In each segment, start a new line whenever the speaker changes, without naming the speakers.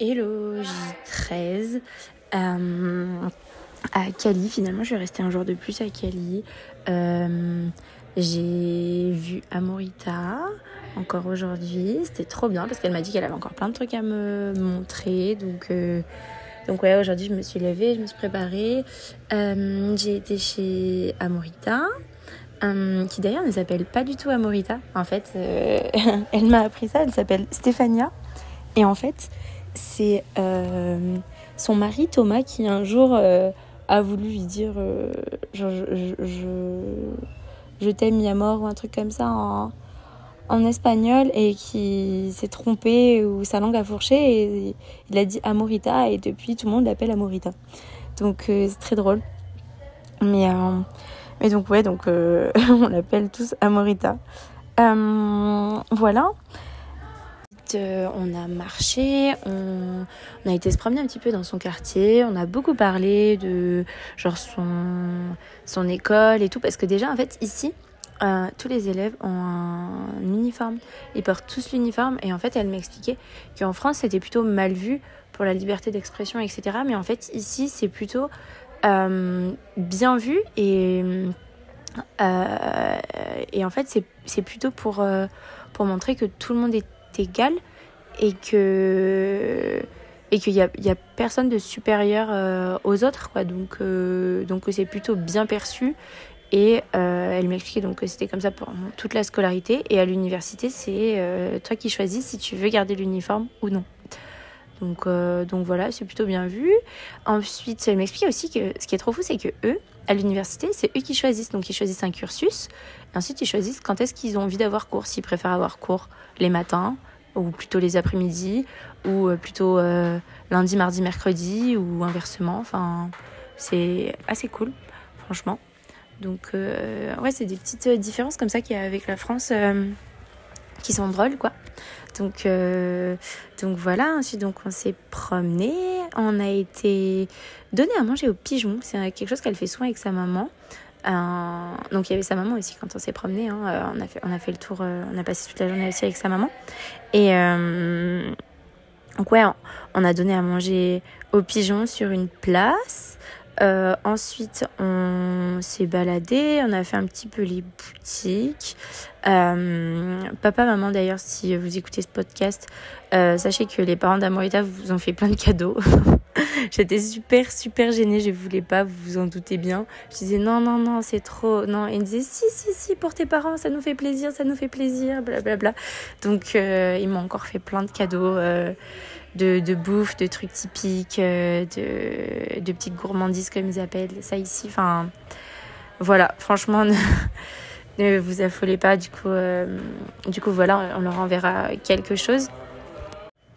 Hello, J13. Euh, à Cali, finalement, je vais rester un jour de plus à Cali. Euh, j'ai vu Amorita encore aujourd'hui. C'était trop bien parce qu'elle m'a dit qu'elle avait encore plein de trucs à me montrer. Donc, euh, donc ouais, aujourd'hui, je me suis levée, je me suis préparée. j'ai été chez Amorita. qui d'ailleurs ne s'appelle pas du tout Amorita. En fait, elle m'a appris ça, elle s'appelle Stéphania. Et en fait, c'est euh, son mari Thomas qui un jour euh, a voulu lui dire euh, je, je, t'aime à mort ou un truc comme ça en, en espagnol et qui s'est trompé ou sa langue a fourché et il a dit Amorita et depuis tout le monde l'appelle Amorita. Donc c'est très drôle. Mais, mais donc ouais, donc on l'appelle tous Amorita. voilà. Euh, on a marché, on, a été se promener un petit peu dans son quartier, on a beaucoup parlé de genre son, son école et tout, parce que déjà en fait ici, euh, tous les élèves ont un uniforme, ils portent tous l'uniforme et en fait elle m'expliquait qu'en France c'était plutôt mal vu pour la liberté d'expression etc. Mais en fait ici c'est plutôt euh, bien vu et, et en fait c'est plutôt pour, pour montrer que tout le monde est égal et que et qu'il y a, a personne de supérieur euh, aux autres quoi. Donc euh, donc c'est plutôt bien perçu. Et euh, elle m'expliquait donc que c'était comme ça pour toute la scolarité. Et à l'université c'est toi qui choisis si tu veux garder l'uniforme ou non. Donc donc voilà c'est plutôt bien vu. Ensuite elle m'expliquait aussi que ce qui est trop fou c'est que eux à l'université c'est eux qui choisissent. Donc ils choisissent un cursus. Et ensuite ils choisissent quand est-ce qu'ils ont envie d'avoir cours s'ils préfèrent avoir cours les matins ou plutôt les après-midi, ou euh, plutôt euh, lundi, mardi, mercredi, ou inversement. Enfin, c'est assez cool, franchement. Donc, euh, ouais, c'est des petites différences comme ça qu'il y a avec la France qui sont drôles, quoi. Donc, donc voilà, ensuite donc on s'est promené, on a été donné à manger aux pigeons, c'est quelque chose qu'elle fait souvent avec sa maman. Euh, donc il y avait sa maman aussi quand on s'est promené. Hein, euh, on, a fait, on a fait le tour, euh, on a passé toute la journée aussi avec sa maman. Et donc ouais, on a donné à manger aux pigeons sur une place. ensuite, on s'est baladé, on a fait un petit peu les boutiques. Papa, maman, d'ailleurs, si vous écoutez ce podcast, sachez que les parents d'Amorita vous ont fait plein de cadeaux. J'étais super, super gênée. Je voulais pas, vous vous en doutez bien. Je disais non, non, non, c'est trop. Non. Et il me disait si, si, si, pour tes parents, ça nous fait plaisir, ça nous fait plaisir, blablabla. Bla, bla. Donc, euh, ils m'ont encore fait plein de cadeaux. Euh, de, bouffe, de trucs typiques, euh, de, de, petites gourmandises comme ils appellent ça ici. Enfin, voilà, franchement, ne, vous affolez pas. Du coup, du coup, voilà, on leur enverra quelque chose.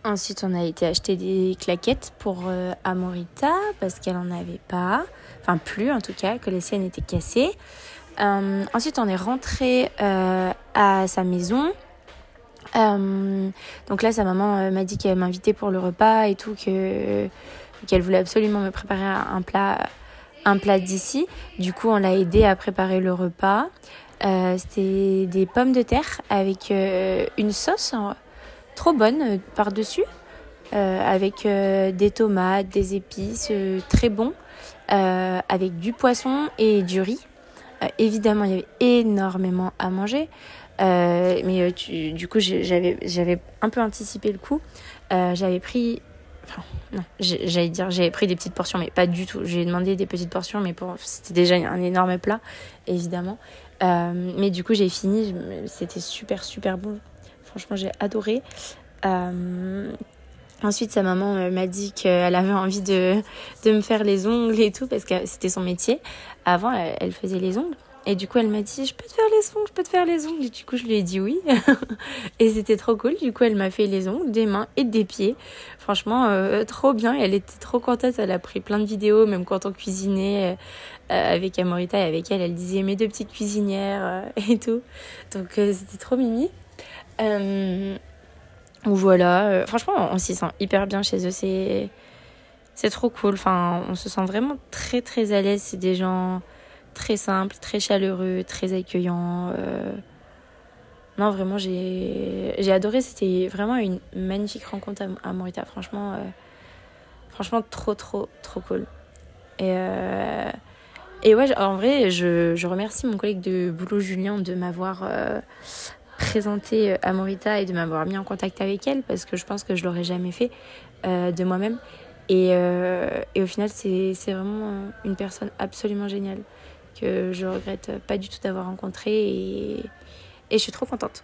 Ensuite, on a été acheter des claquettes pour euh, Amorita parce qu'elle en avait pas, enfin plus en tout cas, que les siennes étaient cassées. Euh, ensuite, on est rentré euh, à sa maison. donc là, sa maman m'a dit qu'elle m'invitait pour le repas et tout, que qu'elle voulait absolument me préparer un plat, un plat d'ici. Du coup, on l'a aidé à préparer le repas. C'était des pommes de terre avec une sauce trop bonne euh, par-dessus, euh, avec euh, des tomates, des épices, très bon, avec du poisson et du riz. évidemment, il y avait énormément à manger. mais du coup, j'avais, un peu anticipé le coup. j'avais pris Enfin, non, j'allais dire, j'avais pris des petites portions, mais pas du tout. J'ai demandé des petites portions, mais c'était déjà un énorme plat, évidemment. Mais du coup, j'ai fini, c'était super, super bon. Franchement, j'ai adoré. Euh, ensuite, sa maman euh, m'a dit qu'elle avait envie de, de me faire les ongles et tout, parce que c'était son métier. Avant, elle, faisait les ongles. Et du coup, elle m'a dit, je peux te faire les ongles, je peux te faire les ongles. Et du coup, je lui ai dit oui. et c'était trop cool. Du coup, elle m'a fait les ongles des mains et des pieds. Franchement, euh, trop bien. elle était trop contente. Elle a pris plein de vidéos, même quand on cuisinait avec Amorita et avec elle. Elle disait mes deux petites cuisinières et tout. Donc, c'était trop mimi. Euh, voilà, euh, franchement, on s'y sent hyper bien chez eux. C'est, c'est trop cool. Enfin, on se sent vraiment très très à l'aise. C'est des gens très simples, très chaleureux, très accueillants. Euh. non, vraiment, j'ai adoré. C'était vraiment une magnifique rencontre à, à Morita. Franchement, franchement, trop, trop, trop cool. Et, et ouais, en vrai, je, je, remercie mon collègue de boulot, Julien, de m'avoir présenté à Morita et de m'avoir mis en contact avec elle parce que je pense que je l'aurais jamais fait de moi-même. Et, et, au final, c'est vraiment une personne absolument géniale que je regrette pas du tout d'avoir rencontré et, je suis trop contente.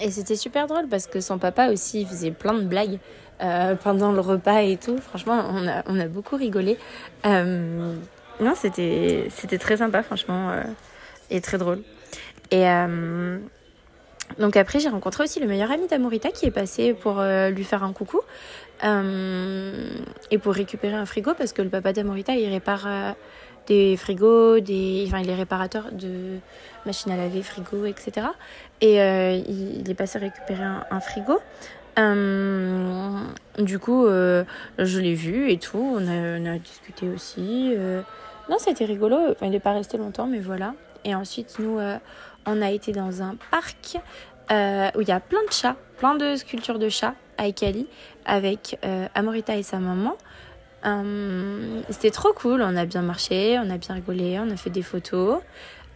Et c'était super drôle parce que son papa aussi faisait plein de blagues euh, pendant le repas et tout. Franchement, on a, on a beaucoup rigolé. Euh, non, c'était, c'était très sympa, franchement, euh, et très drôle. Et donc après, j'ai rencontré aussi le meilleur ami d'Amorita qui est passé pour lui faire un coucou et pour récupérer un frigo parce que le papa d'Amorita, il répare des frigos, des, enfin, il est réparateur de machines à laver, frigo, etc. Et euh, il, est passé récupérer un, frigo. Euh, du coup, euh, je l'ai vu et tout. On a, discuté aussi. Euh. Non, c'était rigolo. Enfin, il n'est pas resté longtemps, mais voilà. Et ensuite, nous, on a été dans un parc où il y a plein de chats, plein de sculptures de chats à Ekali, avec Amorita et sa maman. Euh, c'était trop cool, on a bien marché, on a bien rigolé, on a fait des photos.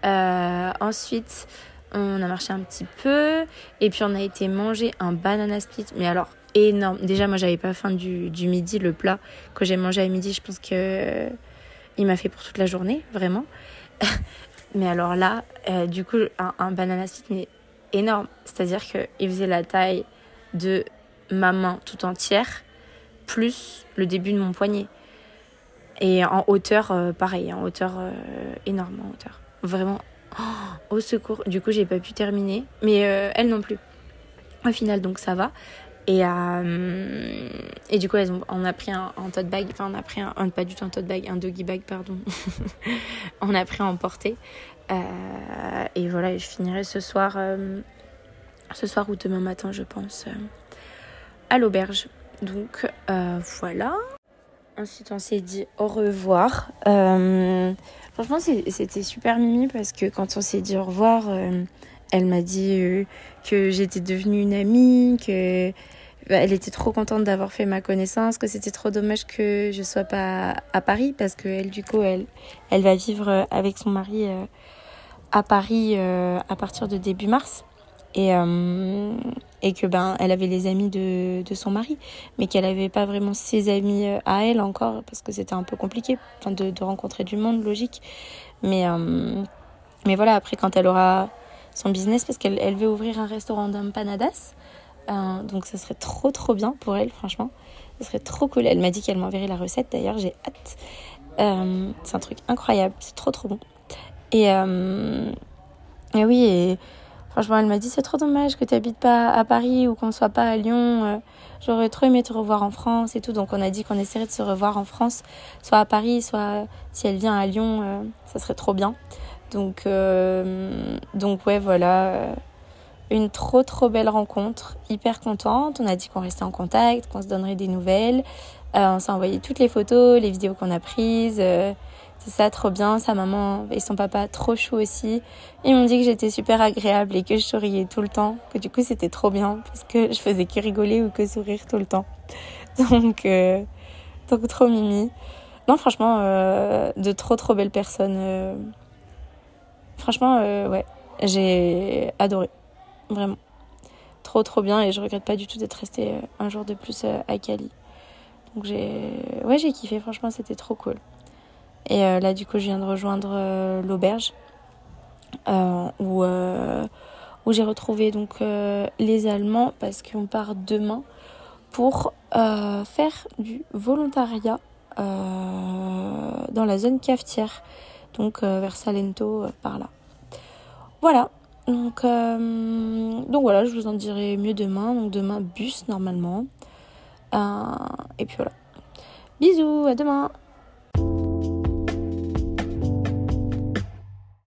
Euh, ensuite, on a marché un petit peu et puis on a été manger un banana split, mais alors énorme. Déjà, moi, j'avais pas faim du, du, midi, le plat que j'ai mangé à midi, je pense que il m'a fait pour toute la journée, vraiment. mais alors là, euh, du coup, un, un, banana split, mais énorme. C'est-à-dire qu'il faisait la taille de ma main tout entière plus le début de mon poignet. Et en hauteur, euh, pareil, en hauteur euh, énorme, en hauteur. Vraiment, oh, au secours. Du coup, j'ai pas pu terminer, mais euh, elle non plus. Au final, donc ça va. Et, et du coup, elles ont, on a pris un, un tote bag, enfin, on a pris un, pas du tout un tote bag, un doggy bag, pardon. on a pris à emporter. et voilà, je finirai ce soir, ce soir ou demain matin, je pense, à l'auberge. Donc euh, voilà. Ensuite, on s'est dit au revoir. Euh, franchement, c'était super mimi parce que quand on s'est dit au revoir, euh, elle m'a dit que j'étais devenue une amie, que bah, elle était trop contente d'avoir fait ma connaissance, que c'était trop dommage que je sois pas à Paris parce que elle, du coup, elle va vivre avec son mari à Paris à partir de début mars. Et, euh, et que ben elle avait les amis de, de son mari, mais qu'elle n'avait pas vraiment ses amis euh, à elle encore parce que c'était un peu compliqué, enfin de, rencontrer du monde, logique. Mais euh, mais voilà, après quand elle aura son business, parce qu'elle elle veut ouvrir un restaurant d'empanadas, euh, donc ça serait trop trop bien pour elle, franchement, ça serait trop cool. Elle m'a dit qu'elle m'enverrait la recette, d'ailleurs j'ai hâte. Euh, c'est un truc incroyable, c'est trop trop bon. Et, et oui et Franchement, elle m'a dit c'est trop dommage que tu habites pas à Paris ou qu'on soit pas à Lyon. Euh, j'aurais trop aimé te revoir en France et tout. Donc on a dit qu'on essaierait de se revoir en France, soit à Paris, soit si elle vient à Lyon, euh, ça serait trop bien. Donc euh, donc ouais voilà, une trop trop belle rencontre, hyper contente. On a dit qu'on restait en contact, qu'on se donnerait des nouvelles. on s'est envoyé toutes les photos, les vidéos qu'on a prises. C'est ça, trop bien. Sa maman et son papa, trop chou aussi. Ils m'ont dit que j'étais super agréable et que je souriais tout le temps. Que du coup, c'était trop bien parce que je faisais que rigoler ou que sourire tout le temps. Donc, euh, donc trop mimi. Non, franchement, euh, de trop trop belles personnes. Euh, franchement, ouais, j'ai adoré. Vraiment. Trop trop bien et je regrette pas du tout d'être restée un jour de plus à Cali. Donc j'ai ouais, j'ai kiffé, franchement, c'était trop cool. Et euh, là, du coup, je viens de rejoindre euh, l'auberge euh, où, j'ai retrouvé donc les Allemands parce qu'on part demain pour faire du volontariat dans la zone cafetière, donc vers Salento, par là. Voilà, donc, voilà, je vous en dirai mieux demain. Donc demain, bus normalement. Et puis voilà. Bisous, à demain